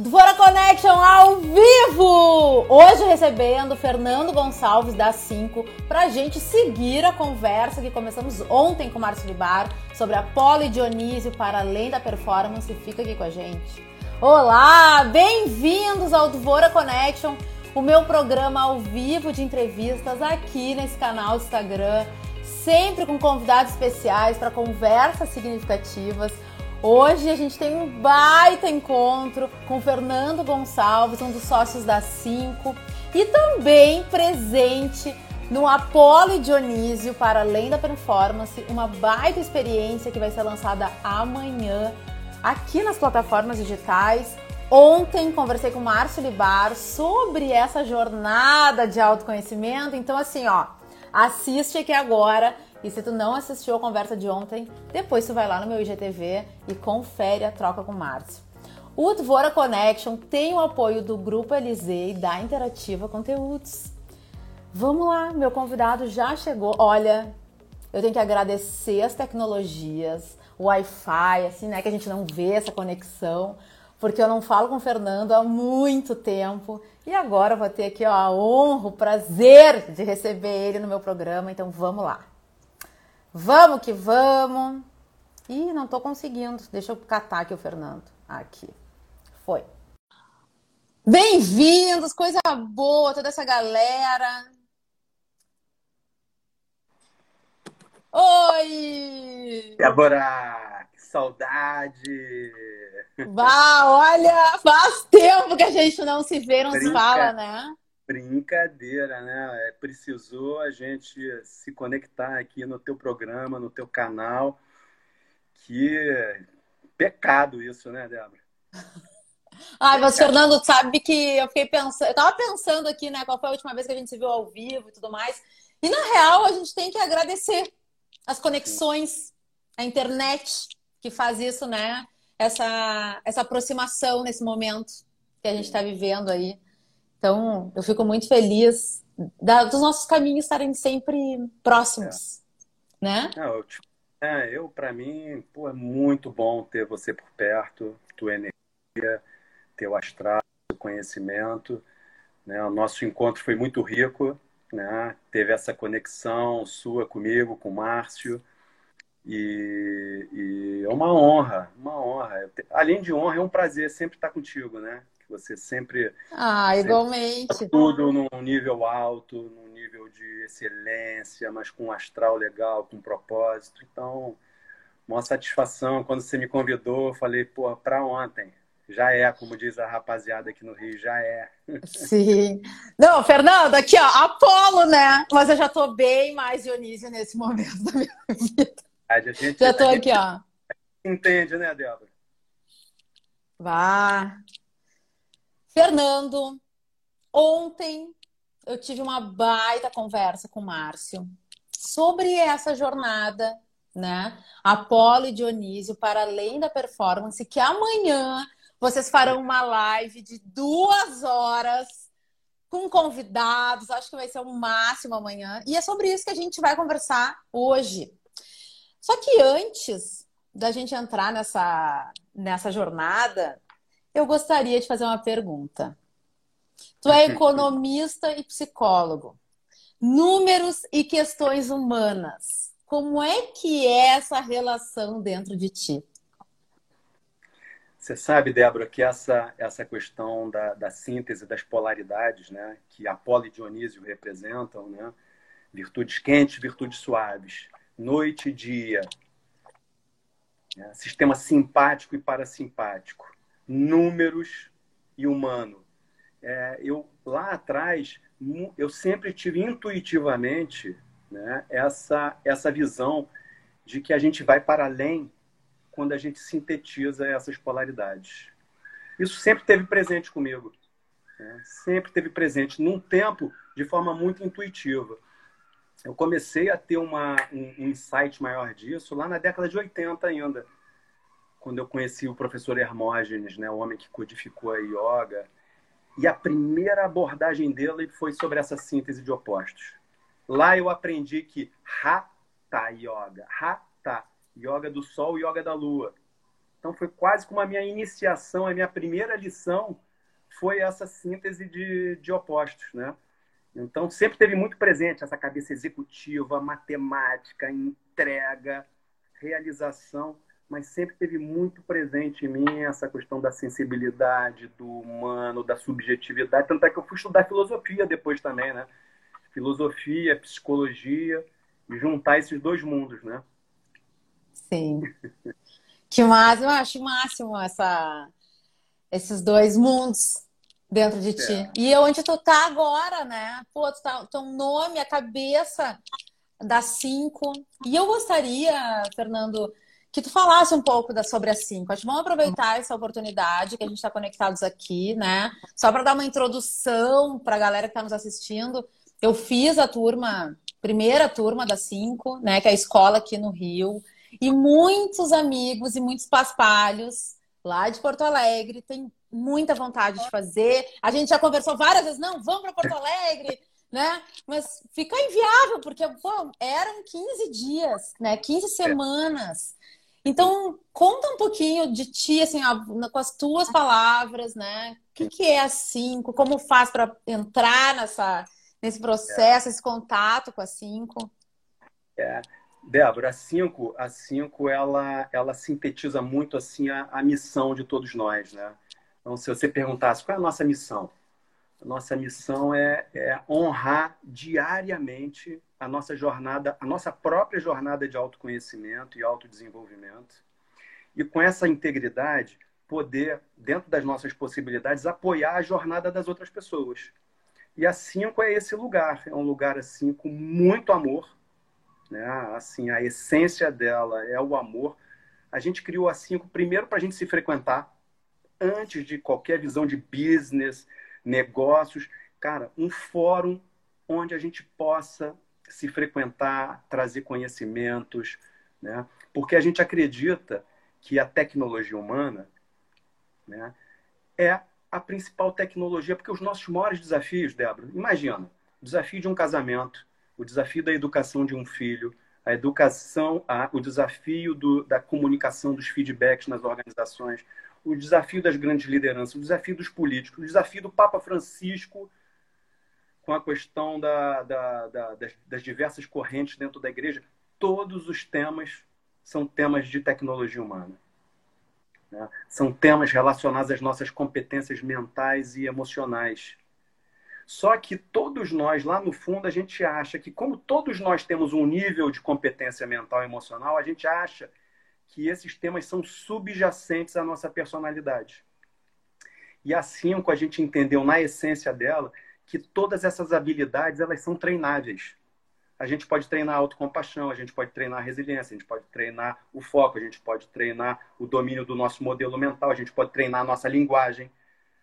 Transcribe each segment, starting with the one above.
Dvora Connection ao vivo! Hoje recebendo Fernando Gonçalves da 5 pra gente seguir a conversa que começamos ontem com o Márcio Libar sobre a Poli Dionísio para além da performance. Fica aqui com a gente. Olá, bem-vindos ao Dvora Connection, o meu programa ao vivo de entrevistas aqui nesse canal do Instagram, sempre com convidados especiais para conversas significativas Hoje a gente tem um baita encontro com Fernando Gonçalves, um dos sócios da Cinco, e também presente no Apolo Dionísio para Além da Performance, uma baita experiência que vai ser lançada amanhã aqui nas plataformas digitais. Ontem conversei com o Márcio Libar sobre essa jornada de autoconhecimento, então assim, ó, assiste aqui agora e se tu não assistiu a conversa de ontem, depois tu vai lá no meu IGTV e confere a troca com o Márcio. O Dvora Connection tem o apoio do Grupo Elisei e da Interativa Conteúdos. Vamos lá, meu convidado já chegou. Olha, eu tenho que agradecer as tecnologias, o Wi-Fi, assim, né, que a gente não vê essa conexão, porque eu não falo com o Fernando há muito tempo. E agora eu vou ter aqui ó, a honra, o prazer de receber ele no meu programa, então vamos lá. Vamos que vamos. Ih, não tô conseguindo. Deixa eu catar aqui o Fernando. Aqui. Foi. Bem-vindos, coisa boa, toda essa galera. Oi! Débora, que saudade! Vá, olha, faz tempo que a gente não se vê, não Brinca. se fala, né? Brincadeira, né? É, precisou a gente se conectar aqui no teu programa, no teu canal. Que pecado isso, né, Débora? Ai, mas Fernando, sabe que eu fiquei pensando, eu tava pensando aqui, né, qual foi a última vez que a gente se viu ao vivo e tudo mais. E na real, a gente tem que agradecer as conexões, a internet que faz isso, né? Essa, essa aproximação nesse momento que a gente está vivendo aí. Então, eu fico muito feliz da, dos nossos caminhos estarem sempre próximos, é. né? Não, eu, é, eu para mim, pô, é muito bom ter você por perto, tua energia, teu astral, teu conhecimento. Né? O nosso encontro foi muito rico, né? Teve essa conexão sua comigo, com o Márcio. E, e, é uma honra, uma honra. Além de honra, é um prazer sempre estar contigo, né? Você sempre. Ah, sempre igualmente. Tudo num nível alto, num nível de excelência, mas com um astral legal, com um propósito. Então, uma satisfação. Quando você me convidou, eu falei, pô, para ontem. Já é, como diz a rapaziada aqui no Rio, já é. Sim. Não, Fernando, aqui, ó, Apolo, né? Mas eu já tô bem mais Dionísio nesse momento da minha vida. A gente, já tô aqui, ó. Entende, né, Débora? Vá. Fernando, ontem eu tive uma baita conversa com o Márcio sobre essa jornada, né? Apolo e Dionísio para além da performance, que amanhã vocês farão uma live de duas horas com convidados. Acho que vai ser o máximo amanhã. E é sobre isso que a gente vai conversar hoje. Só que antes da gente entrar nessa, nessa jornada, eu gostaria de fazer uma pergunta. Tu é economista e psicólogo. Números e questões humanas. Como é que é essa relação dentro de ti? Você sabe, Débora, que essa, essa questão da, da síntese das polaridades, né, que Apolo e Dionísio representam, né, virtudes quentes, virtudes suaves, noite e dia, né, sistema simpático e parasimpático, números e humano. É, eu lá atrás eu sempre tive intuitivamente né, essa essa visão de que a gente vai para além quando a gente sintetiza essas polaridades. Isso sempre teve presente comigo, né? sempre teve presente num tempo de forma muito intuitiva. Eu comecei a ter uma, um, um insight maior disso lá na década de 80 ainda quando eu conheci o professor Hermógenes, né, o homem que codificou a yoga, e a primeira abordagem dele foi sobre essa síntese de opostos. Lá eu aprendi que Hatha Yoga, Hatha, yoga do sol e yoga da lua. Então foi quase como a minha iniciação, a minha primeira lição foi essa síntese de, de opostos, né? Então sempre teve muito presente essa cabeça executiva, matemática, entrega, realização, mas sempre teve muito presente em mim essa questão da sensibilidade, do humano, da subjetividade. Tanto é que eu fui estudar filosofia depois também, né? Filosofia, psicologia, e juntar esses dois mundos, né? Sim. Que máximo, eu acho máximo essa, esses dois mundos dentro de ti. É. E onde tu tá agora, né? Pô, tu tá, teu nome, a cabeça das cinco. E eu gostaria, Fernando, que tu falasse um pouco da, sobre. Acho que vamos aproveitar essa oportunidade que a gente está conectados aqui, né? Só para dar uma introdução para a galera que está nos assistindo. Eu fiz a turma, primeira turma das cinco, né? Que é a escola aqui no Rio. E muitos amigos e muitos paspalhos lá de Porto Alegre têm muita vontade de fazer. A gente já conversou várias vezes, não, vamos para Porto Alegre, né? Mas fica inviável, porque pô, eram 15 dias, né? 15 semanas. Então, conta um pouquinho de ti, assim, com as tuas palavras, né? O que, que é a cinco? Como faz para entrar nessa, nesse processo, esse contato com a cinco? É. Débora, a 5, a cinco ela, ela sintetiza muito assim a, a, missão de todos nós, né? Então, se você perguntasse qual é a nossa missão, nossa missão é, é honrar diariamente a nossa jornada, a nossa própria jornada de autoconhecimento e autodesenvolvimento. E com essa integridade, poder, dentro das nossas possibilidades, apoiar a jornada das outras pessoas. E a 5 é esse lugar, é um lugar assim com muito amor, né? Assim, a essência dela é o amor. A gente criou a Cinco primeiro para a gente se frequentar, antes de qualquer visão de business, negócios. Cara, um fórum onde a gente possa se frequentar, trazer conhecimentos, né? Porque a gente acredita que a tecnologia humana, né, é a principal tecnologia, porque os nossos maiores desafios, Débora, imagina, o desafio de um casamento, o desafio da educação de um filho, a educação, a, o desafio do, da comunicação dos feedbacks nas organizações, o desafio das grandes lideranças, o desafio dos políticos, o desafio do Papa Francisco com a questão da, da, da, das, das diversas correntes dentro da igreja, todos os temas são temas de tecnologia humana. Né? São temas relacionados às nossas competências mentais e emocionais. Só que todos nós, lá no fundo, a gente acha que, como todos nós temos um nível de competência mental e emocional, a gente acha que esses temas são subjacentes à nossa personalidade. E assim, a gente entendeu na essência dela que todas essas habilidades elas são treináveis. A gente pode treinar a autocompaixão, a gente pode treinar a resiliência, a gente pode treinar o foco, a gente pode treinar o domínio do nosso modelo mental, a gente pode treinar a nossa linguagem,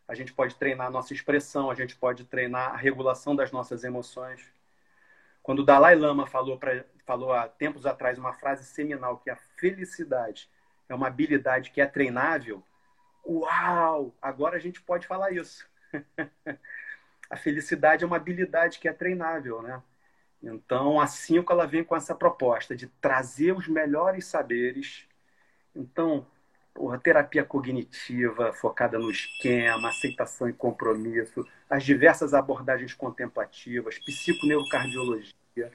a gente pode treinar a nossa expressão, a gente pode treinar a regulação das nossas emoções. Quando o Dalai Lama falou, pra, falou há tempos atrás uma frase seminal que a felicidade é uma habilidade que é treinável, uau! Agora a gente pode falar isso. a felicidade é uma habilidade que é treinável, né? Então, a Cinco ela vem com essa proposta de trazer os melhores saberes. Então, porra, terapia cognitiva focada no esquema, aceitação e compromisso, as diversas abordagens contemplativas, psiconeurocardiologia,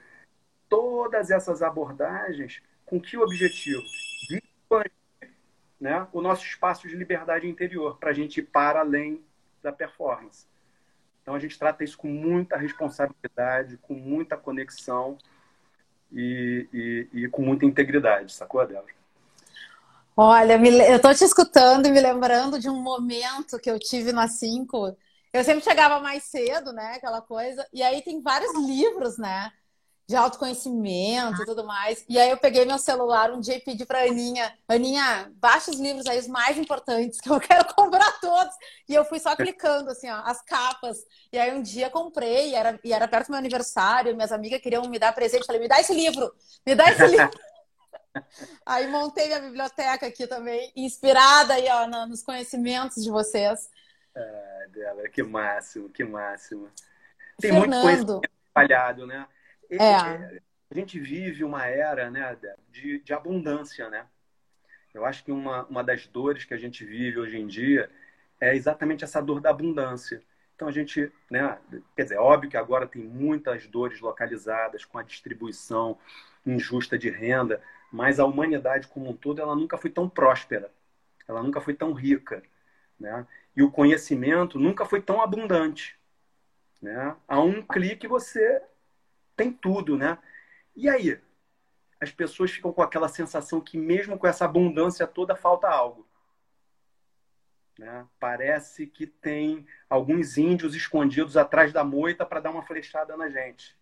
todas essas abordagens com que objetivo? De né, o nosso espaço de liberdade interior, para a gente ir para além da performance. Então a gente trata isso com muita responsabilidade, com muita conexão e, e, e com muita integridade, sacou, Débora? Olha, eu tô te escutando e me lembrando de um momento que eu tive na 5. Eu sempre chegava mais cedo, né? Aquela coisa. E aí tem vários livros, né? De autoconhecimento e tudo mais. E aí eu peguei meu celular um dia e pedi pra Aninha: Aninha, baixa os livros aí, os mais importantes, que eu quero comprar todos. E eu fui só clicando, assim, ó, as capas. E aí um dia comprei, e era, e era perto do meu aniversário, minhas amigas queriam me dar presente. Falei: me dá esse livro, me dá esse livro. Aí montei minha biblioteca aqui também, inspirada aí, ó, nos conhecimentos de vocês. Ah, dela, que máximo, que máximo. Tem Fernando. muito conhecimento espalhado, né? É. A gente vive uma era né, de, de abundância, né? Eu acho que uma, uma das dores que a gente vive hoje em dia é exatamente essa dor da abundância. Então a gente, né, quer dizer, é óbvio que agora tem muitas dores localizadas com a distribuição injusta de renda, mas a humanidade como um todo ela nunca foi tão próspera, ela nunca foi tão rica, né? E o conhecimento nunca foi tão abundante, né? A um clique você tem tudo, né? E aí, as pessoas ficam com aquela sensação que mesmo com essa abundância toda falta algo. Né? Parece que tem alguns índios escondidos atrás da moita para dar uma flechada na gente.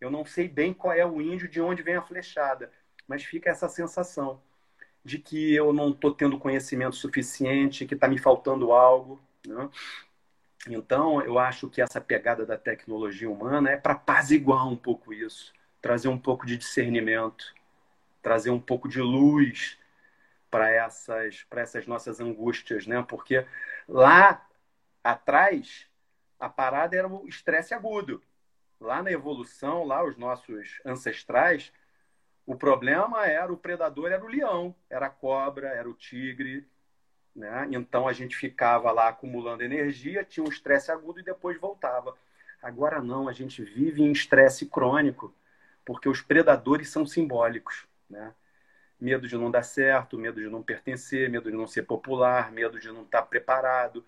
Eu não sei bem qual é o índio, de onde vem a flechada, mas fica essa sensação de que eu não estou tendo conhecimento suficiente, que está me faltando algo. Né? Então, eu acho que essa pegada da tecnologia humana é para apaziguar um pouco isso, trazer um pouco de discernimento, trazer um pouco de luz para essas, essas nossas angústias, né? Porque lá atrás a parada era o estresse agudo. Lá na evolução, lá os nossos ancestrais, o problema era o predador era o leão, era a cobra, era o tigre, né? Então a gente ficava lá acumulando energia, tinha um estresse agudo e depois voltava. Agora não, a gente vive em estresse crônico, porque os predadores são simbólicos, né? medo de não dar certo, medo de não pertencer, medo de não ser popular, medo de não estar preparado,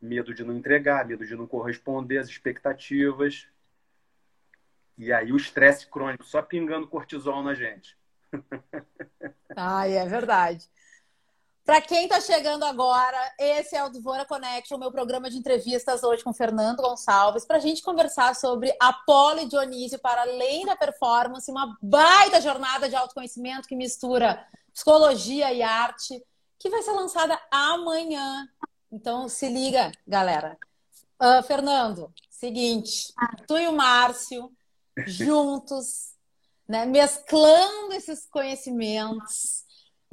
medo de não entregar, medo de não corresponder às expectativas. E aí o estresse crônico só pingando cortisol na gente. Ai, é verdade. Para quem está chegando agora, esse é o Dvora Connection, meu programa de entrevistas hoje com Fernando Gonçalves, para a gente conversar sobre a Poli Dionísio para além da performance, uma baita jornada de autoconhecimento que mistura psicologia e arte, que vai ser lançada amanhã. Então se liga, galera. Uh, Fernando, seguinte, tu e o Márcio juntos, né, mesclando esses conhecimentos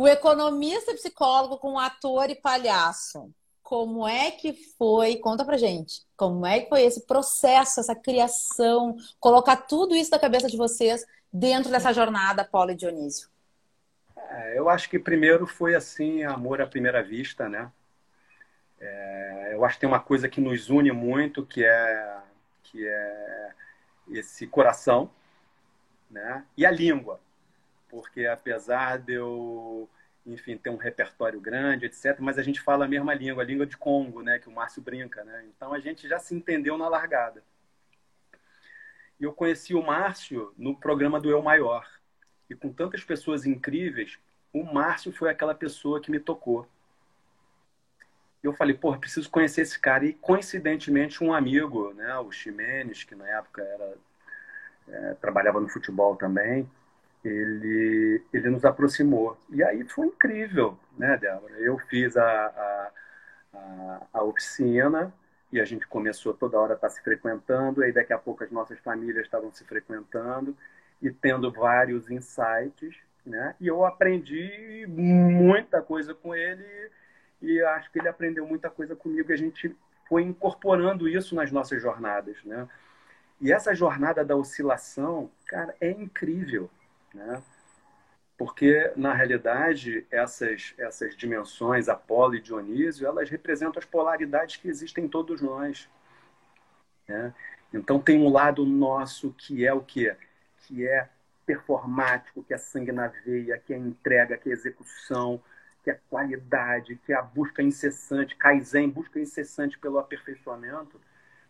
o economista psicólogo com ator e palhaço. Como é que foi? Conta pra gente. Como é que foi esse processo, essa criação, colocar tudo isso na cabeça de vocês dentro dessa jornada, Paulo e Dionísio? É, eu acho que primeiro foi assim, amor à primeira vista, né? É, eu acho que tem uma coisa que nos une muito, que é, que é esse coração, né? E a língua porque apesar de eu, enfim, ter um repertório grande, etc., mas a gente fala a mesma língua, a língua de Congo, né, que o Márcio brinca, né? Então a gente já se entendeu na largada. E eu conheci o Márcio no programa do Eu Maior. E com tantas pessoas incríveis, o Márcio foi aquela pessoa que me tocou. Eu falei, pô, preciso conhecer esse cara. E coincidentemente, um amigo, né, o Ximenes, que na época era, é, trabalhava no futebol também, ele, ele nos aproximou. E aí foi incrível, né, Débora? Eu fiz a, a, a, a oficina e a gente começou toda hora a estar se frequentando, e daqui a pouco as nossas famílias estavam se frequentando e tendo vários insights, né? E eu aprendi muita coisa com ele e acho que ele aprendeu muita coisa comigo e a gente foi incorporando isso nas nossas jornadas, né? E essa jornada da oscilação, cara, é incrível. Né? Porque, na realidade, essas, essas dimensões, Apolo e Dionísio, elas representam as polaridades que existem em todos nós. Né? Então, tem um lado nosso que é o quê? Que é performático, que é sangue na veia, que é entrega, que é execução, que é qualidade, que é a busca incessante, Kaizen, busca incessante pelo aperfeiçoamento,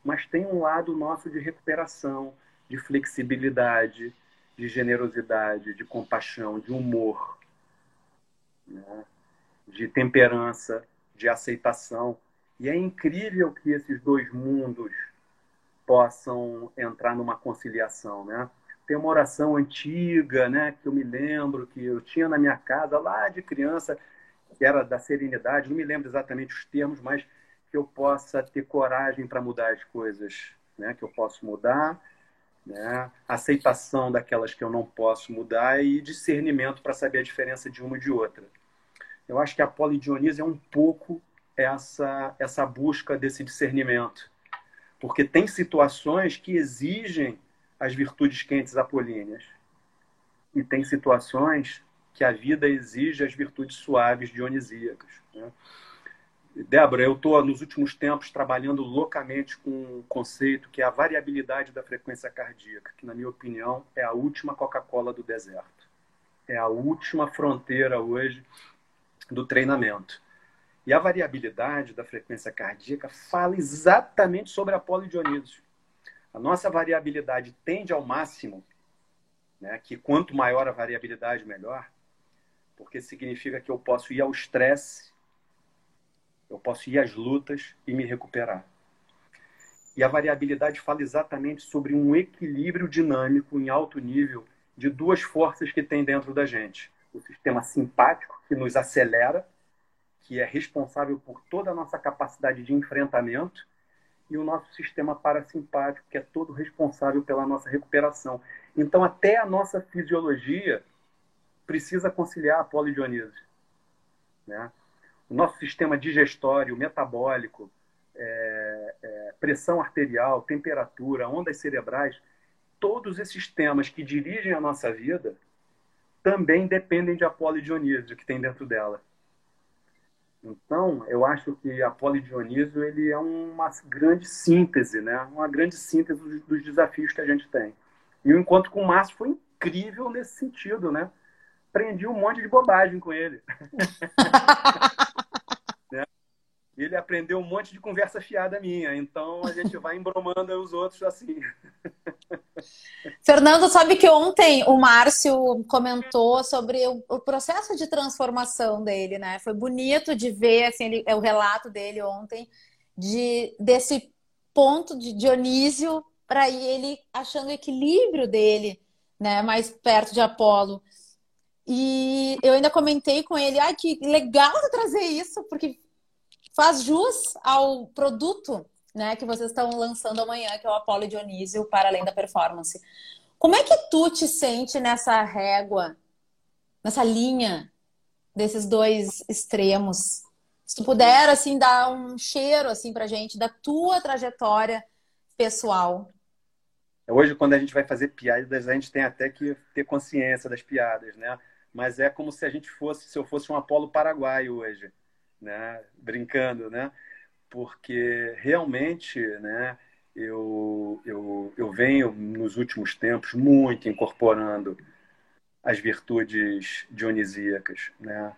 mas tem um lado nosso de recuperação, de flexibilidade, de generosidade, de compaixão, de humor, né? de temperança, de aceitação. E é incrível que esses dois mundos possam entrar numa conciliação, né? Tem uma oração antiga, né, que eu me lembro que eu tinha na minha casa lá de criança, que era da serenidade, não me lembro exatamente os termos, mas que eu possa ter coragem para mudar as coisas, né, que eu posso mudar né? aceitação daquelas que eu não posso mudar e discernimento para saber a diferença de uma e de outra. Eu acho que a polidionísia é um pouco essa, essa busca desse discernimento, porque tem situações que exigem as virtudes quentes apolíneas e tem situações que a vida exige as virtudes suaves dionisíacas. Né? Débora, eu estou nos últimos tempos trabalhando loucamente com um conceito que é a variabilidade da frequência cardíaca, que, na minha opinião, é a última Coca-Cola do deserto. É a última fronteira hoje do treinamento. E a variabilidade da frequência cardíaca fala exatamente sobre a polidionísio. A nossa variabilidade tende ao máximo, né, que quanto maior a variabilidade, melhor, porque significa que eu posso ir ao estresse, eu posso ir às lutas e me recuperar. E a variabilidade fala exatamente sobre um equilíbrio dinâmico em alto nível de duas forças que tem dentro da gente. O sistema simpático, que nos acelera, que é responsável por toda a nossa capacidade de enfrentamento, e o nosso sistema parasimpático, que é todo responsável pela nossa recuperação. Então, até a nossa fisiologia precisa conciliar a polidionise. Né? O nosso sistema digestório, metabólico, é, é, pressão arterial, temperatura, ondas cerebrais, todos esses temas que dirigem a nossa vida também dependem de Apolo e Dionísio que tem dentro dela. Então, eu acho que Apolo e Dionísio ele é uma grande síntese, né? uma grande síntese dos desafios que a gente tem. E o encontro com o Márcio foi incrível nesse sentido, né? Aprendi um monte de bobagem com ele. ele aprendeu um monte de conversa fiada minha. Então a gente vai embromando os outros assim. Fernando, sabe que ontem o Márcio comentou sobre o, o, processo de transformação dele, né? Foi bonito de ver assim, ele, é o relato dele ontem de desse ponto de Dionísio para ele achando o equilíbrio dele, né? Mais perto de Apolo. E eu ainda comentei com ele, ah, que legal trazer isso, porque faz jus ao produto né, que vocês estão lançando amanhã, que é o Apolo Dionísio para além da performance. Como é que tu te sente nessa régua, nessa linha desses dois extremos? Se tu puder assim dar um cheiro assim pra gente da tua trajetória pessoal. Hoje quando a gente vai fazer piadas, a gente tem até que ter consciência das piadas, né? Mas é como se a gente fosse, se eu fosse um Apolo paraguaio hoje né? Brincando, né? Porque realmente, né? Eu, eu, eu venho nos últimos tempos muito incorporando as virtudes dionisíacas, né?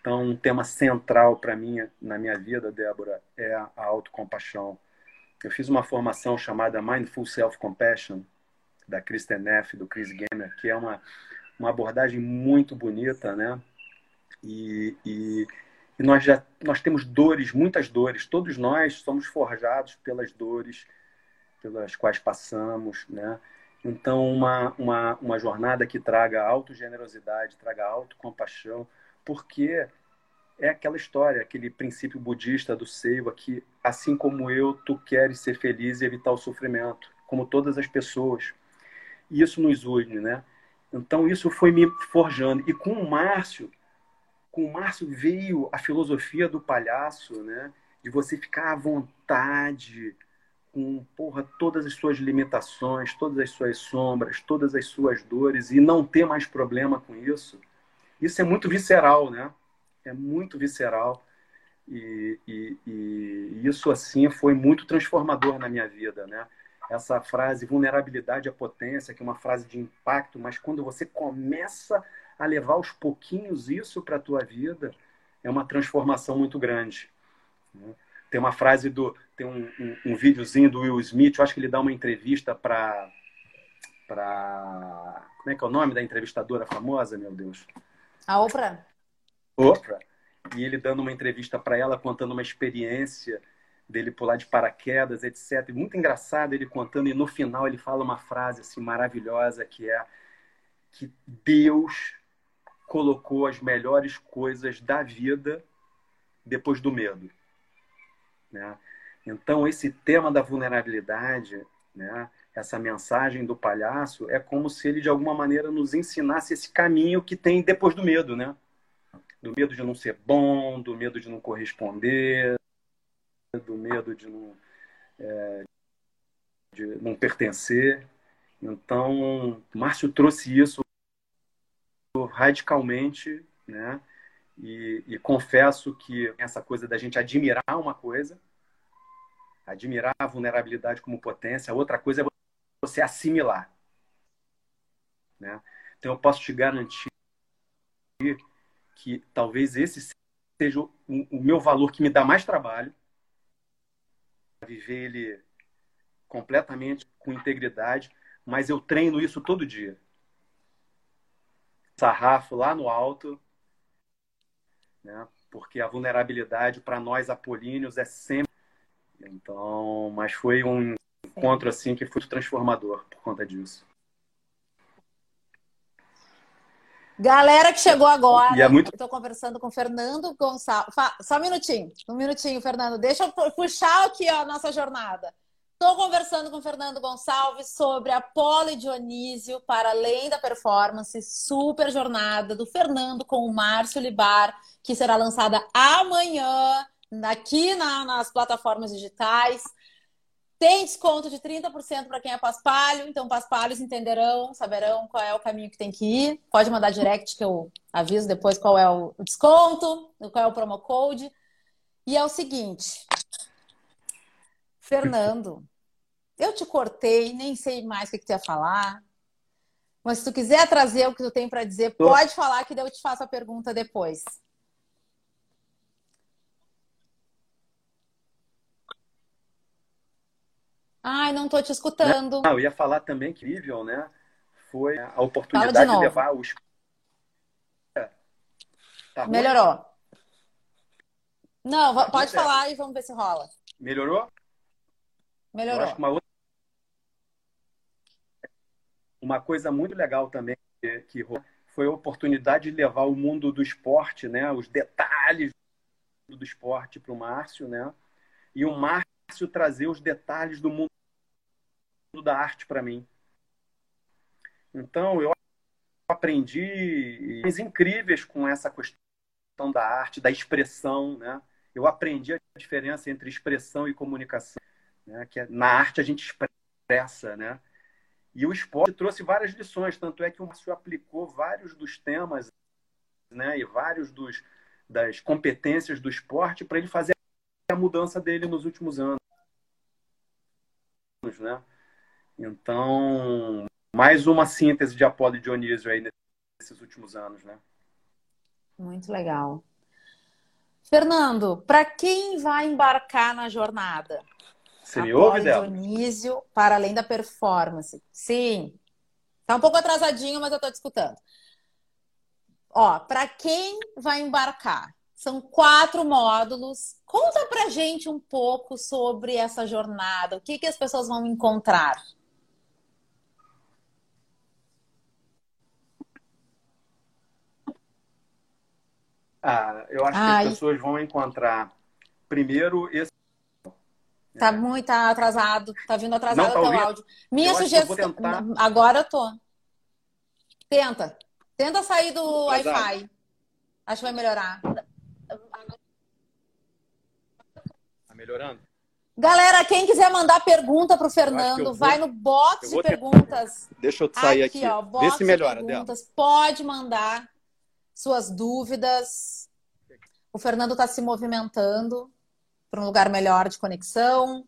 Então, um tema central para mim na minha vida, Débora, é a autocompaixão. Eu fiz uma formação chamada Mindful Self-Compassion, da Kristen Neff, do Chris Gamer, que é uma, uma abordagem muito bonita, né? E, e nós já nós temos dores, muitas dores. Todos nós somos forjados pelas dores pelas quais passamos, né? Então, uma, uma, uma jornada que traga autogenerosidade, traga autocompaixão, porque é aquela história, aquele princípio budista do Seiwa, que assim como eu, tu queres ser feliz e evitar o sofrimento, como todas as pessoas. E isso nos une, né? Então, isso foi me forjando. E com o Márcio, com o Márcio veio a filosofia do palhaço, né? De você ficar à vontade com porra, todas as suas limitações, todas as suas sombras, todas as suas dores e não ter mais problema com isso. Isso é muito visceral, né? É muito visceral. E, e, e isso, assim, foi muito transformador na minha vida, né? Essa frase, vulnerabilidade à potência, que é uma frase de impacto, mas quando você começa a levar aos pouquinhos isso para a tua vida, é uma transformação muito grande. Né? Tem uma frase do. Tem um, um, um videozinho do Will Smith, eu acho que ele dá uma entrevista para. Pra... Como é que é o nome da entrevistadora famosa, meu Deus? A Oprah. Oprah. E ele dando uma entrevista para ela, contando uma experiência dele pular de paraquedas, etc. Muito engraçado ele contando, e no final ele fala uma frase assim maravilhosa que é que Deus colocou as melhores coisas da vida depois do medo. Né? Então, esse tema da vulnerabilidade, né? essa mensagem do palhaço, é como se ele, de alguma maneira, nos ensinasse esse caminho que tem depois do medo. Né? Do medo de não ser bom, do medo de não corresponder, do medo de não, é, de não pertencer. Então, Márcio trouxe isso radicalmente, né? E, e, confesso que essa coisa da gente admirar uma coisa, admirar a vulnerabilidade como potência, outra coisa é você assimilar. Né? Então eu posso te garantir que talvez esse seja o, o meu valor que me dá mais trabalho, viver ele completamente com integridade, mas eu treino isso todo dia. Sarrafo lá no alto, né? porque a vulnerabilidade para nós apolíneos é sempre. Então, mas foi um encontro assim que foi transformador por conta disso. Galera que chegou agora, e é muito... estou conversando com o Fernando Gonçalves. Só um minutinho, um minutinho, Fernando. Deixa eu puxar aqui ó, a nossa jornada. Estou conversando com o Fernando Gonçalves sobre a Poli Dionísio para além da performance, super jornada do Fernando com o Márcio Libar, que será lançada amanhã aqui na, nas plataformas digitais. Tem desconto de 30% para quem é paspalho, então paspalhos entenderão, saberão qual é o caminho que tem que ir. Pode mandar direct que eu aviso depois qual é o desconto, qual é o promo code. E é o seguinte, Fernando, eu te cortei, nem sei mais o que, que tu ia falar. Mas se tu quiser trazer o que tu tem para dizer, pode falar que eu te faço a pergunta depois. Ai, não estou te escutando. Não, eu ia falar também que incrível, né? Foi a oportunidade de, de, levar os. Tá Melhorou. Não, pode falar e vamos ver se rola. Melhorou? Melhorou. Eu acho que uma, outra... uma coisa muito legal também que, foi a oportunidade de levar o mundo do esporte, né? Os detalhes do esporte para o Márcio, né? E o Márcio trazer os detalhes do mundo da arte para mim. Então, eu aprendi coisas incríveis com essa questão da arte, da expressão, né? Eu aprendi a diferença entre expressão e comunicação, né? Que é, na arte a gente expressa, né? E o esporte trouxe várias lições, tanto é que o Márcio aplicou vários dos temas, né? E vários dos das competências do esporte para ele fazer a mudança dele nos últimos anos, né? Então, mais uma síntese de Apolo e Dionísio aí nesses últimos anos, né? Muito legal. Fernando, para quem vai embarcar na jornada? Você me ouve, Del? Dionísio, para além da performance. Sim. Tá um pouco atrasadinho, mas eu tô te escutando. Ó, para quem vai embarcar? São quatro módulos. Conta pra gente um pouco sobre essa jornada. O que, que as pessoas vão encontrar? Ah, eu acho Ai. que as pessoas vão encontrar primeiro esse. Tá muito atrasado, tá vindo atrasado tá o teu áudio. Minha eu sugestão. Tentar... Agora eu tô. Tenta. Tenta sair do Wi-Fi. Acho que vai melhorar. Tá melhorando? Galera, quem quiser mandar pergunta para o Fernando, vai no box de perguntas. Deixa eu sair aqui. aqui. Ó, Vê se melhora. De perguntas. Pode mandar suas dúvidas. O Fernando está se movimentando para um lugar melhor de conexão.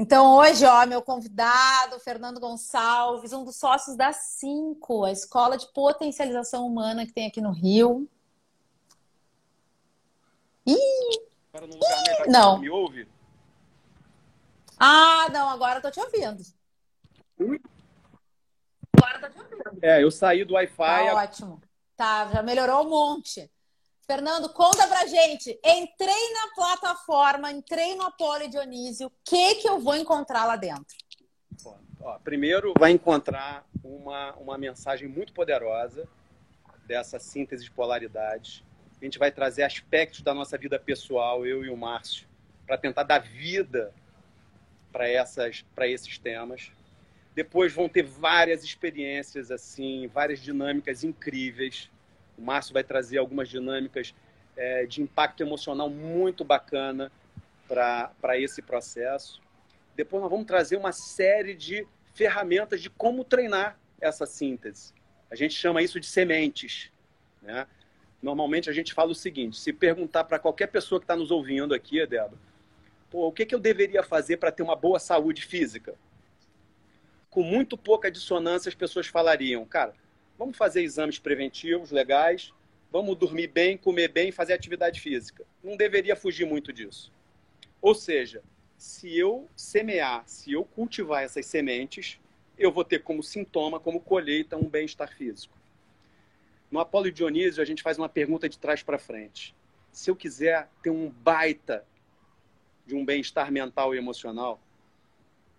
Então, hoje, ó, meu convidado, Fernando Gonçalves, um dos sócios da Cinco, a escola de potencialização humana que tem aqui no Rio. Ih! Ih não. Me ouve? Ah, não, agora eu tô te ouvindo. Agora tô te ouvindo. É, eu saí do Wi-Fi. Tá ótimo. Tá, já melhorou um monte. Fernando, conta pra gente. Entrei na plataforma, entrei no Apolo Dionísio. O que, que eu vou encontrar lá dentro? Ó, primeiro, vai encontrar uma, uma mensagem muito poderosa dessa síntese de polaridades. A gente vai trazer aspectos da nossa vida pessoal, eu e o Márcio, para tentar dar vida para esses temas. Depois vão ter várias experiências assim, várias dinâmicas incríveis. O Márcio vai trazer algumas dinâmicas é, de impacto emocional muito bacana para esse processo. Depois nós vamos trazer uma série de ferramentas de como treinar essa síntese. A gente chama isso de sementes. Né? Normalmente a gente fala o seguinte: se perguntar para qualquer pessoa que está nos ouvindo aqui, Débora, o que, que eu deveria fazer para ter uma boa saúde física? Com muito pouca dissonância, as pessoas falariam, cara, vamos fazer exames preventivos legais, vamos dormir bem, comer bem, fazer atividade física. Não deveria fugir muito disso. Ou seja, se eu semear, se eu cultivar essas sementes, eu vou ter como sintoma, como colheita, um bem-estar físico. No Apolo Dionísio, a gente faz uma pergunta de trás para frente. Se eu quiser ter um baita de um bem-estar mental e emocional,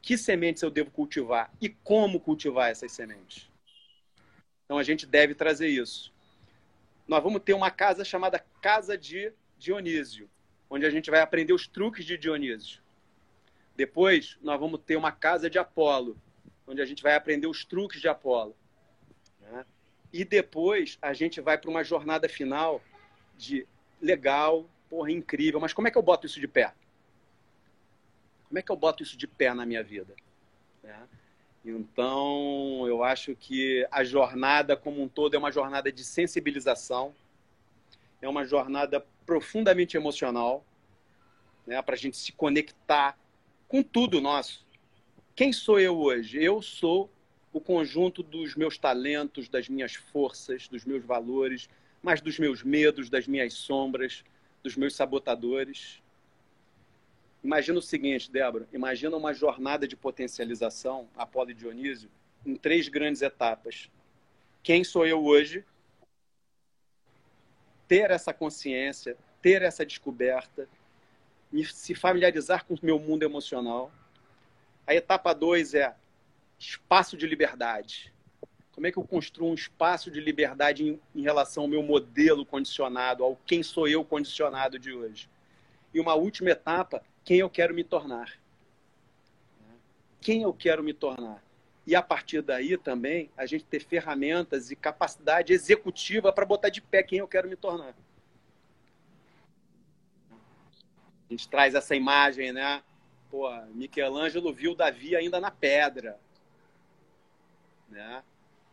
que sementes eu devo cultivar e como cultivar essas sementes? Então a gente deve trazer isso. Nós vamos ter uma casa chamada Casa de Dionísio, onde a gente vai aprender os truques de Dionísio. Depois, nós vamos ter uma casa de Apolo, onde a gente vai aprender os truques de Apolo. Né? E depois a gente vai para uma jornada final de legal, porra, incrível, mas como é que eu boto isso de pé? Como é que eu boto isso de pé na minha vida? Né? Então, eu acho que a jornada como um todo é uma jornada de sensibilização, é uma jornada profundamente emocional, né, para a gente se conectar com tudo nosso. Quem sou eu hoje? Eu sou o conjunto dos meus talentos, das minhas forças, dos meus valores, mas dos meus medos, das minhas sombras, dos meus sabotadores. Imagina o seguinte, Débora, imagina uma jornada de potencialização, Apolo e Dionísio, em três grandes etapas. Quem sou eu hoje? Ter essa consciência, ter essa descoberta, me se familiarizar com o meu mundo emocional. A etapa dois é espaço de liberdade. Como é que eu construo um espaço de liberdade em, em relação ao meu modelo condicionado, ao quem sou eu condicionado de hoje? E uma última etapa, quem eu quero me tornar. Quem eu quero me tornar. E a partir daí também a gente ter ferramentas e capacidade executiva para botar de pé quem eu quero me tornar. A gente traz essa imagem, né? Pô, Michelangelo viu Davi ainda na pedra. Né?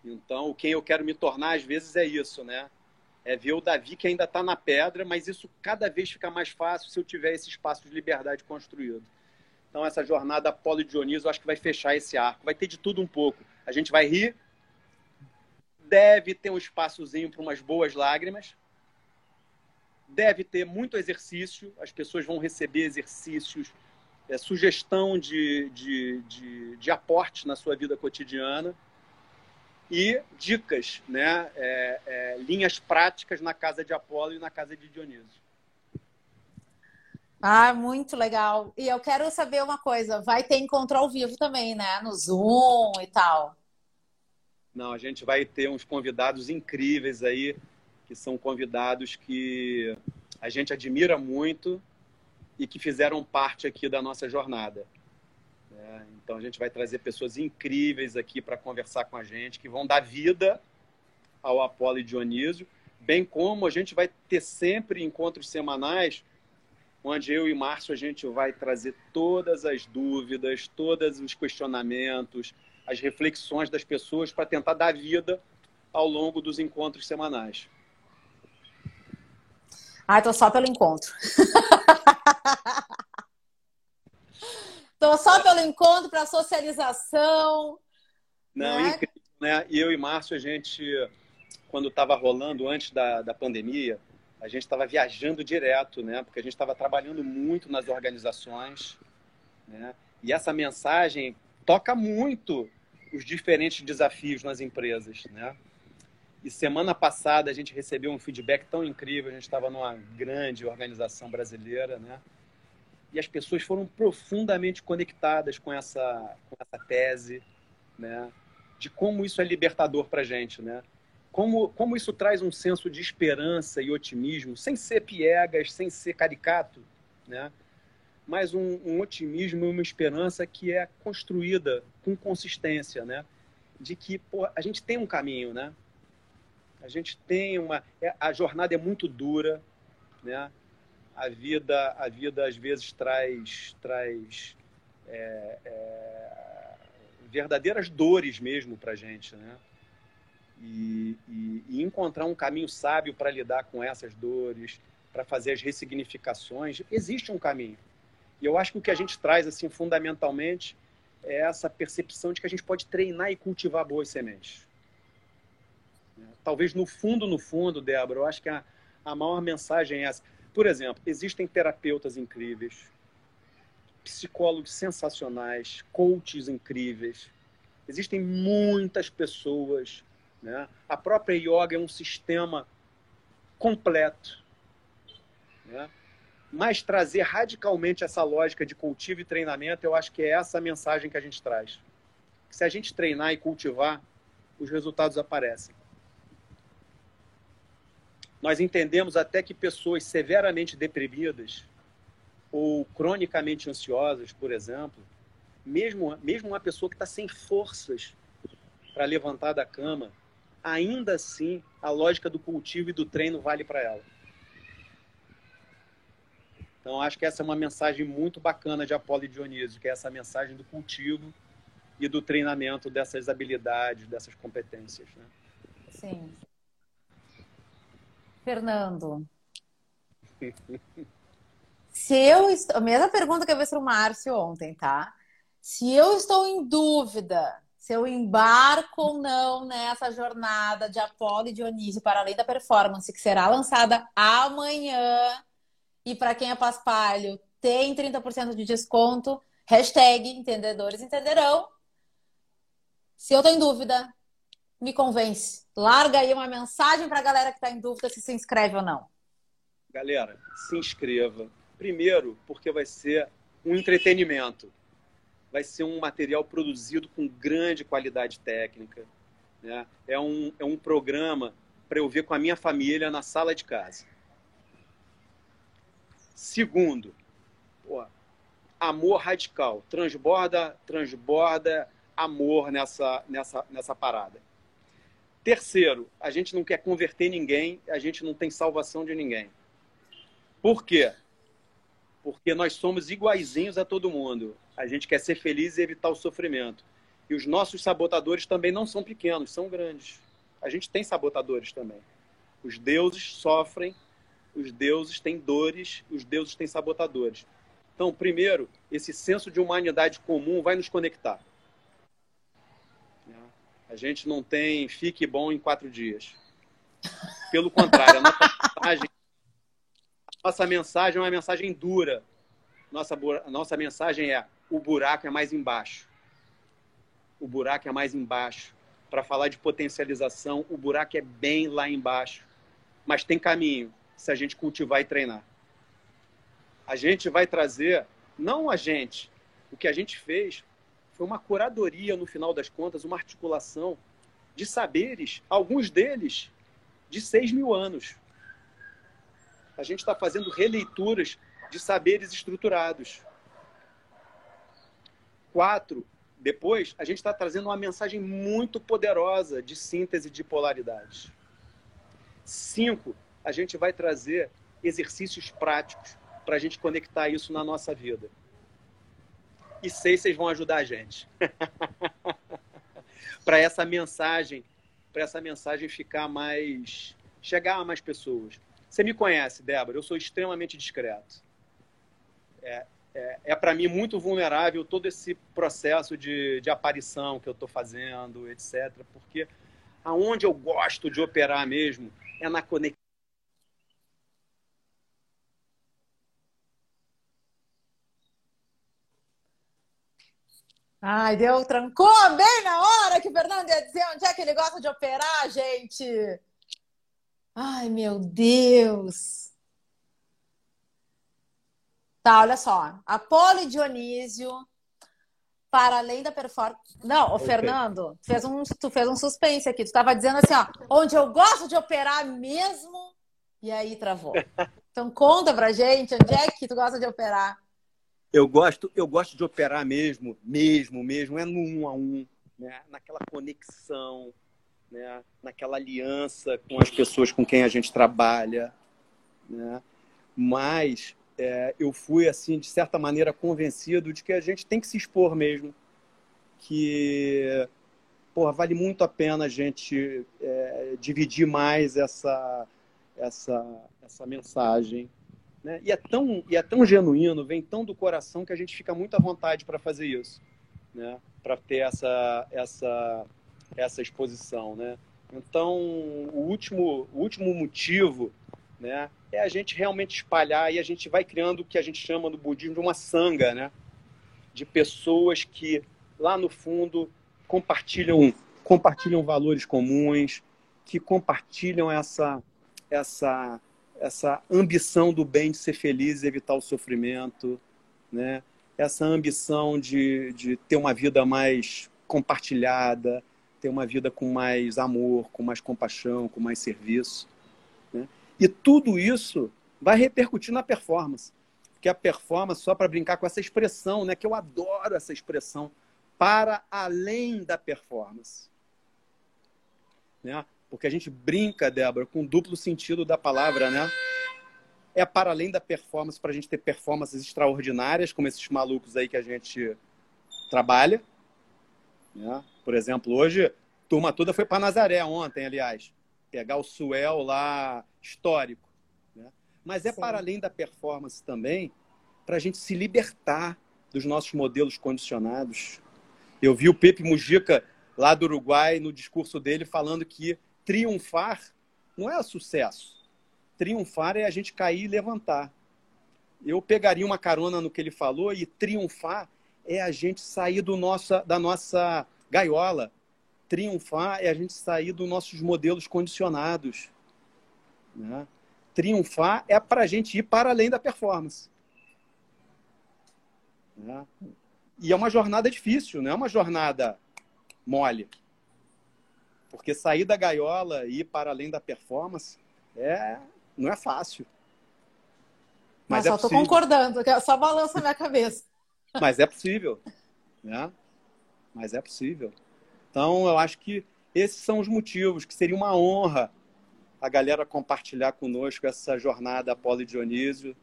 Então, quem eu quero me tornar às vezes é isso, né? É ver o Davi que ainda está na pedra, mas isso cada vez fica mais fácil se eu tiver esse espaço de liberdade construído. Então, essa jornada Apolo Dionísio, eu acho que vai fechar esse arco. Vai ter de tudo um pouco. A gente vai rir, deve ter um espaçozinho para umas boas lágrimas, deve ter muito exercício, as pessoas vão receber exercícios, é, sugestão de, de, de, de aporte na sua vida cotidiana e dicas, né? É, é, linhas práticas na casa de Apolo e na casa de Dionísio. Ah, muito legal. E eu quero saber uma coisa: vai ter encontro ao vivo também, né? No Zoom e tal. Não, a gente vai ter uns convidados incríveis aí, que são convidados que a gente admira muito e que fizeram parte aqui da nossa jornada. Né? Então a gente vai trazer pessoas incríveis aqui para conversar com a gente, que vão dar vida ao Apolo e Dionísio, bem como a gente vai ter sempre encontros semanais, onde eu e Márcio a gente vai trazer todas as dúvidas, todos os questionamentos, as reflexões das pessoas para tentar dar vida ao longo dos encontros semanais. Ah, tô só pelo encontro. Tô só pelo encontro para socialização. Não, né? incrível, né? E eu e Márcio, a gente, quando estava rolando antes da, da pandemia, a gente estava viajando direto, né? Porque a gente estava trabalhando muito nas organizações, né? E essa mensagem toca muito os diferentes desafios nas empresas, né? E semana passada a gente recebeu um feedback tão incrível. A gente estava numa grande organização brasileira, né? E as pessoas foram profundamente conectadas com essa, com essa tese, né? De como isso é libertador para a gente, né? Como, como isso traz um senso de esperança e otimismo, sem ser piegas, sem ser caricato, né? Mas um, um otimismo e uma esperança que é construída com consistência, né? De que pô, a gente tem um caminho, né? A gente tem uma... É, a jornada é muito dura, né? A vida, a vida às vezes traz, traz é, é, verdadeiras dores mesmo para gente, né? e, e, e encontrar um caminho sábio para lidar com essas dores, para fazer as ressignificações. Existe um caminho. E eu acho que o que a gente traz, assim, fundamentalmente, é essa percepção de que a gente pode treinar e cultivar boas sementes. Talvez no fundo, no fundo, Débora, eu acho que a, a maior mensagem é essa. Por exemplo, existem terapeutas incríveis, psicólogos sensacionais, coaches incríveis. Existem muitas pessoas. Né? A própria yoga é um sistema completo. Né? Mas trazer radicalmente essa lógica de cultivo e treinamento, eu acho que é essa a mensagem que a gente traz. Se a gente treinar e cultivar, os resultados aparecem. Nós entendemos até que pessoas severamente deprimidas ou cronicamente ansiosas, por exemplo, mesmo, mesmo uma pessoa que está sem forças para levantar da cama, ainda assim a lógica do cultivo e do treino vale para ela. Então, acho que essa é uma mensagem muito bacana de Apolo e Dionísio, que é essa mensagem do cultivo e do treinamento dessas habilidades, dessas competências. Né? Sim. Fernando. se eu estou. A mesma pergunta que eu fiz para o Márcio ontem, tá? Se eu estou em dúvida se eu embarco ou não nessa jornada de Apolo e Dionísio para além da performance, que será lançada amanhã, e para quem é paspalho, tem 30% de desconto, hashtag entendedores entenderão. Se eu estou em dúvida, me convence. Larga aí uma mensagem para a galera que está em dúvida se se inscreve ou não. Galera, se inscreva. Primeiro, porque vai ser um entretenimento. Vai ser um material produzido com grande qualidade técnica. Né? É, um, é um programa para eu ver com a minha família na sala de casa. Segundo, pô, amor radical. Transborda, transborda amor nessa, nessa, nessa parada. Terceiro, a gente não quer converter ninguém, a gente não tem salvação de ninguém. Por quê? Porque nós somos iguaizinhos a todo mundo. A gente quer ser feliz e evitar o sofrimento. E os nossos sabotadores também não são pequenos, são grandes. A gente tem sabotadores também. Os deuses sofrem, os deuses têm dores, os deuses têm sabotadores. Então, primeiro, esse senso de humanidade comum vai nos conectar. A gente não tem fique bom em quatro dias. Pelo contrário, a nossa mensagem, nossa mensagem é uma mensagem dura. Nossa, nossa mensagem é o buraco é mais embaixo. O buraco é mais embaixo. Para falar de potencialização, o buraco é bem lá embaixo. Mas tem caminho se a gente cultivar e treinar. A gente vai trazer, não a gente, o que a gente fez foi uma curadoria, no final das contas, uma articulação de saberes, alguns deles de 6 mil anos. A gente está fazendo releituras de saberes estruturados. Quatro, depois, a gente está trazendo uma mensagem muito poderosa de síntese de polaridades. Cinco, a gente vai trazer exercícios práticos para a gente conectar isso na nossa vida e sei vocês vão ajudar a gente. para essa mensagem, para essa mensagem ficar mais chegar a mais pessoas. Você me conhece, Débora, eu sou extremamente discreto. É, é, é para mim muito vulnerável todo esse processo de, de aparição que eu estou fazendo, etc. Porque aonde eu gosto de operar mesmo é na Ai, deu, trancou bem na hora que o Fernando ia dizer onde é que ele gosta de operar, gente. Ai, meu Deus. Tá, olha só. Apolo Dionísio, para além da performance. Não, o okay. Fernando, fez um, tu fez um suspense aqui. Tu estava dizendo assim, ó, onde eu gosto de operar mesmo, e aí travou. Então conta pra gente onde é que tu gosta de operar. Eu gosto, eu gosto de operar mesmo, mesmo, mesmo, é no um a um, né? naquela conexão, né? naquela aliança com as pessoas com quem a gente trabalha. Né? Mas é, eu fui, assim, de certa maneira, convencido de que a gente tem que se expor mesmo. Que porra, vale muito a pena a gente é, dividir mais essa, essa, essa mensagem. Né? E, é tão, e é tão genuíno, vem tão do coração que a gente fica muito à vontade para fazer isso, né? para ter essa, essa, essa exposição. Né? Então, o último, o último motivo né, é a gente realmente espalhar e a gente vai criando o que a gente chama no budismo de uma sanga, né? de pessoas que lá no fundo compartilham, compartilham valores comuns, que compartilham essa, essa, essa ambição do bem de ser feliz e evitar o sofrimento, né? essa ambição de, de ter uma vida mais compartilhada, ter uma vida com mais amor, com mais compaixão, com mais serviço. Né? E tudo isso vai repercutir na performance. Porque a performance, só para brincar com essa expressão, né, que eu adoro essa expressão, para além da performance. Né? Porque a gente brinca, Débora, com o duplo sentido da palavra, né? É para além da performance, para a gente ter performances extraordinárias, como esses malucos aí que a gente trabalha. Né? Por exemplo, hoje, turma toda foi para Nazaré ontem, aliás, pegar o Suel lá histórico. Né? Mas é Sim. para além da performance também, para a gente se libertar dos nossos modelos condicionados, eu vi o Pepe Mujica, lá do Uruguai, no discurso dele, falando que triunfar não é sucesso. Triunfar é a gente cair e levantar. Eu pegaria uma carona no que ele falou e triunfar é a gente sair do nossa, da nossa gaiola. Triunfar é a gente sair dos nossos modelos condicionados. Né? Triunfar é para a gente ir para além da performance. Né? E é uma jornada difícil, não é uma jornada mole. Porque sair da gaiola e ir para além da performance é, não é fácil. Mas Nossa, é estou concordando, só balança a minha cabeça. Mas é possível. Né? Mas é possível. Então, eu acho que esses são os motivos, que seria uma honra a galera compartilhar conosco essa jornada Apolo e Dionísio.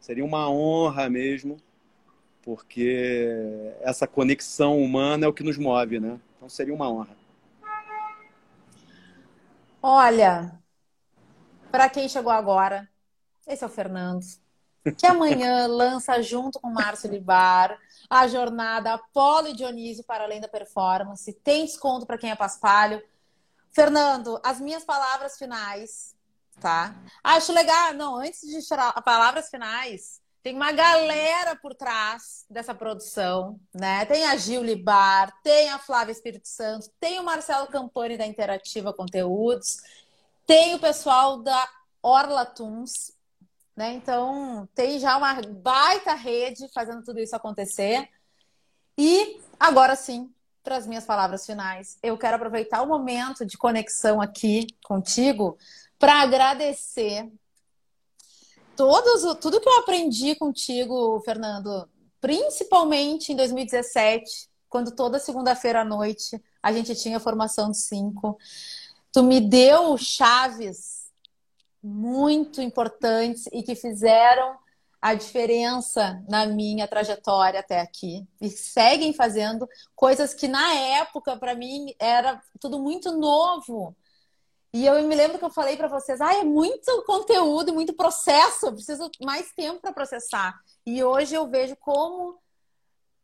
Seria uma honra mesmo porque essa conexão humana é o que nos move, né? Então seria uma honra. Olha, para quem chegou agora, esse é o Fernando, que amanhã lança junto com Márcio Libar a jornada Apolo e Dionísio para além da performance. Tem desconto para quem é paspalho. Fernando, as minhas palavras finais, tá? Acho legal, não, antes de tirar as palavras finais, tem uma galera por trás dessa produção, né? Tem a Gil Libar, tem a Flávia Espírito Santo, tem o Marcelo Campani da Interativa Conteúdos, tem o pessoal da Orla Tunes, né? Então, tem já uma baita rede fazendo tudo isso acontecer. E agora sim, para as minhas palavras finais, eu quero aproveitar o momento de conexão aqui contigo para agradecer todos, tudo que eu aprendi contigo, Fernando, principalmente em 2017, quando toda segunda-feira à noite a gente tinha formação de cinco, tu me deu chaves muito importantes e que fizeram a diferença na minha trajetória até aqui. E seguem fazendo coisas que na época para mim era tudo muito novo e eu me lembro que eu falei para vocês, ah, é muito conteúdo, muito processo, eu preciso mais tempo para processar. E hoje eu vejo como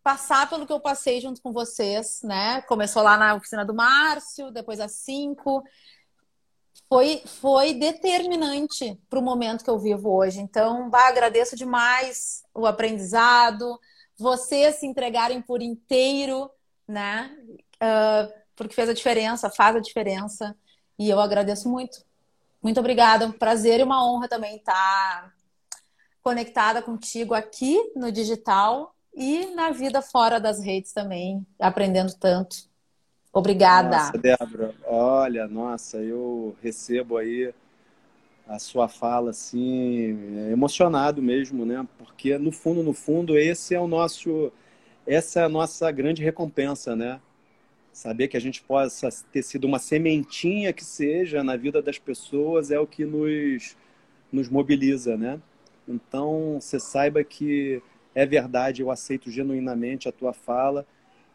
passar pelo que eu passei junto com vocês, né? Começou lá na oficina do Márcio, depois a cinco. Foi, foi determinante para o momento que eu vivo hoje. Então, bah, agradeço demais o aprendizado, vocês se entregarem por inteiro, né? Uh, porque fez a diferença, faz a diferença. E eu agradeço muito. Muito obrigada. Um prazer e uma honra também estar conectada contigo aqui no digital e na vida fora das redes também, aprendendo tanto. Obrigada. Nossa, Débora, olha, nossa, eu recebo aí a sua fala assim, emocionado mesmo, né? Porque no fundo, no fundo, esse é o nosso essa é a nossa grande recompensa, né? Saber que a gente possa ter sido uma sementinha que seja na vida das pessoas é o que nos, nos mobiliza, né? Então, você saiba que é verdade, eu aceito genuinamente a tua fala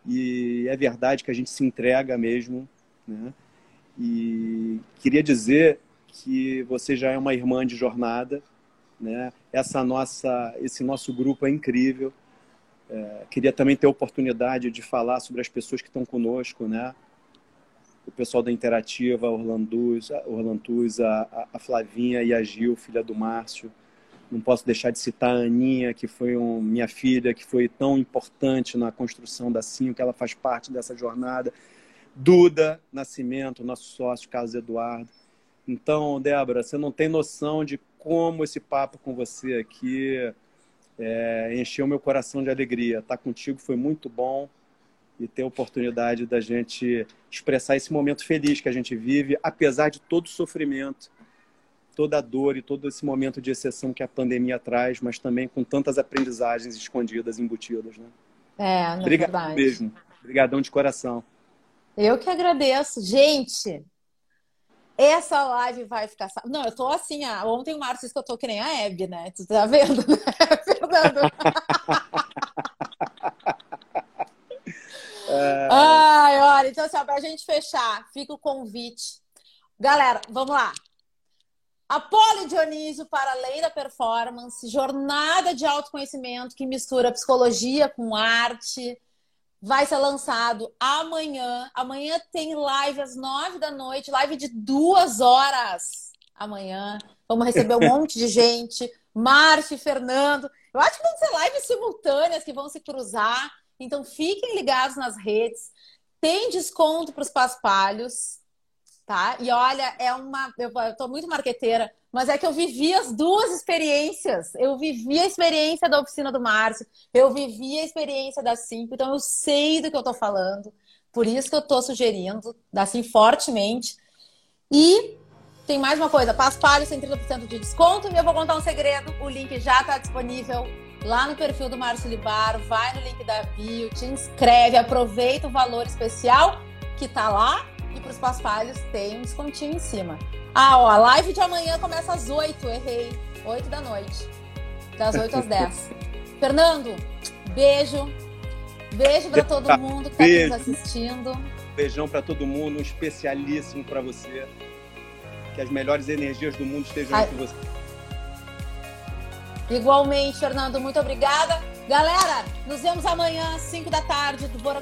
e é verdade que a gente se entrega mesmo, né? E queria dizer que você já é uma irmã de jornada, né? Essa nossa, esse nosso grupo é incrível. É, queria também ter a oportunidade de falar sobre as pessoas que estão conosco, né? O pessoal da Interativa, Orlanduz, Orlanduz a, a Flavinha e a Gil, filha do Márcio. Não posso deixar de citar a Aninha, que foi um, minha filha, que foi tão importante na construção da Cinco, que ela faz parte dessa jornada. Duda Nascimento, nosso sócio, Carlos Eduardo. Então, Débora, você não tem noção de como esse papo com você aqui é, encheu meu coração de alegria. Estar tá contigo foi muito bom e ter a oportunidade da gente expressar esse momento feliz que a gente vive, apesar de todo o sofrimento, toda a dor e todo esse momento de exceção que a pandemia traz, mas também com tantas aprendizagens escondidas, embutidas. Né? É, na Obrigado verdade. mesmo. Obrigadão de coração. Eu que agradeço. Gente, essa live vai ficar. Não, eu tô assim. Ah, ontem o Márcio disse que eu tô que nem a Hebe, né? Tu tá vendo, né, Fernando? é... Ai, olha, então assim, ó, pra gente fechar, fica o convite. Galera, vamos lá. Apolo Dionísio para além da performance, jornada de autoconhecimento que mistura psicologia com arte vai ser lançado amanhã. Amanhã tem live às nove da noite, live de duas horas amanhã. Vamos receber um monte de gente. Márcio e Fernando. Eu acho que vão ser lives simultâneas que vão se cruzar. Então fiquem ligados nas redes. Tem desconto para os paspalhos, tá? E olha, é uma. Eu, eu tô muito marqueteira mas é que eu vivi as duas experiências. Eu vivi a experiência da oficina do Márcio, eu vivi a experiência da Cinco, então eu sei do que eu estou falando. Por isso que eu estou sugerindo, assim, fortemente. E tem mais uma coisa: Paspalho tem 30% de desconto. E eu vou contar um segredo: o link já está disponível lá no perfil do Márcio Libar. Vai no link da bio, te inscreve, aproveita o valor especial que está lá. E para os Paspalhos tem um descontinho em cima. Ah, ó, a live de amanhã começa às 8, errei. 8 da noite. Das 8 às 10. Fernando, beijo. Beijo para todo mundo que está nos assistindo. Beijão para todo mundo, um especialíssimo para você. Que as melhores energias do mundo estejam Ai. com você. Igualmente, Fernando, muito obrigada. Galera, nos vemos amanhã às 5 da tarde do Bora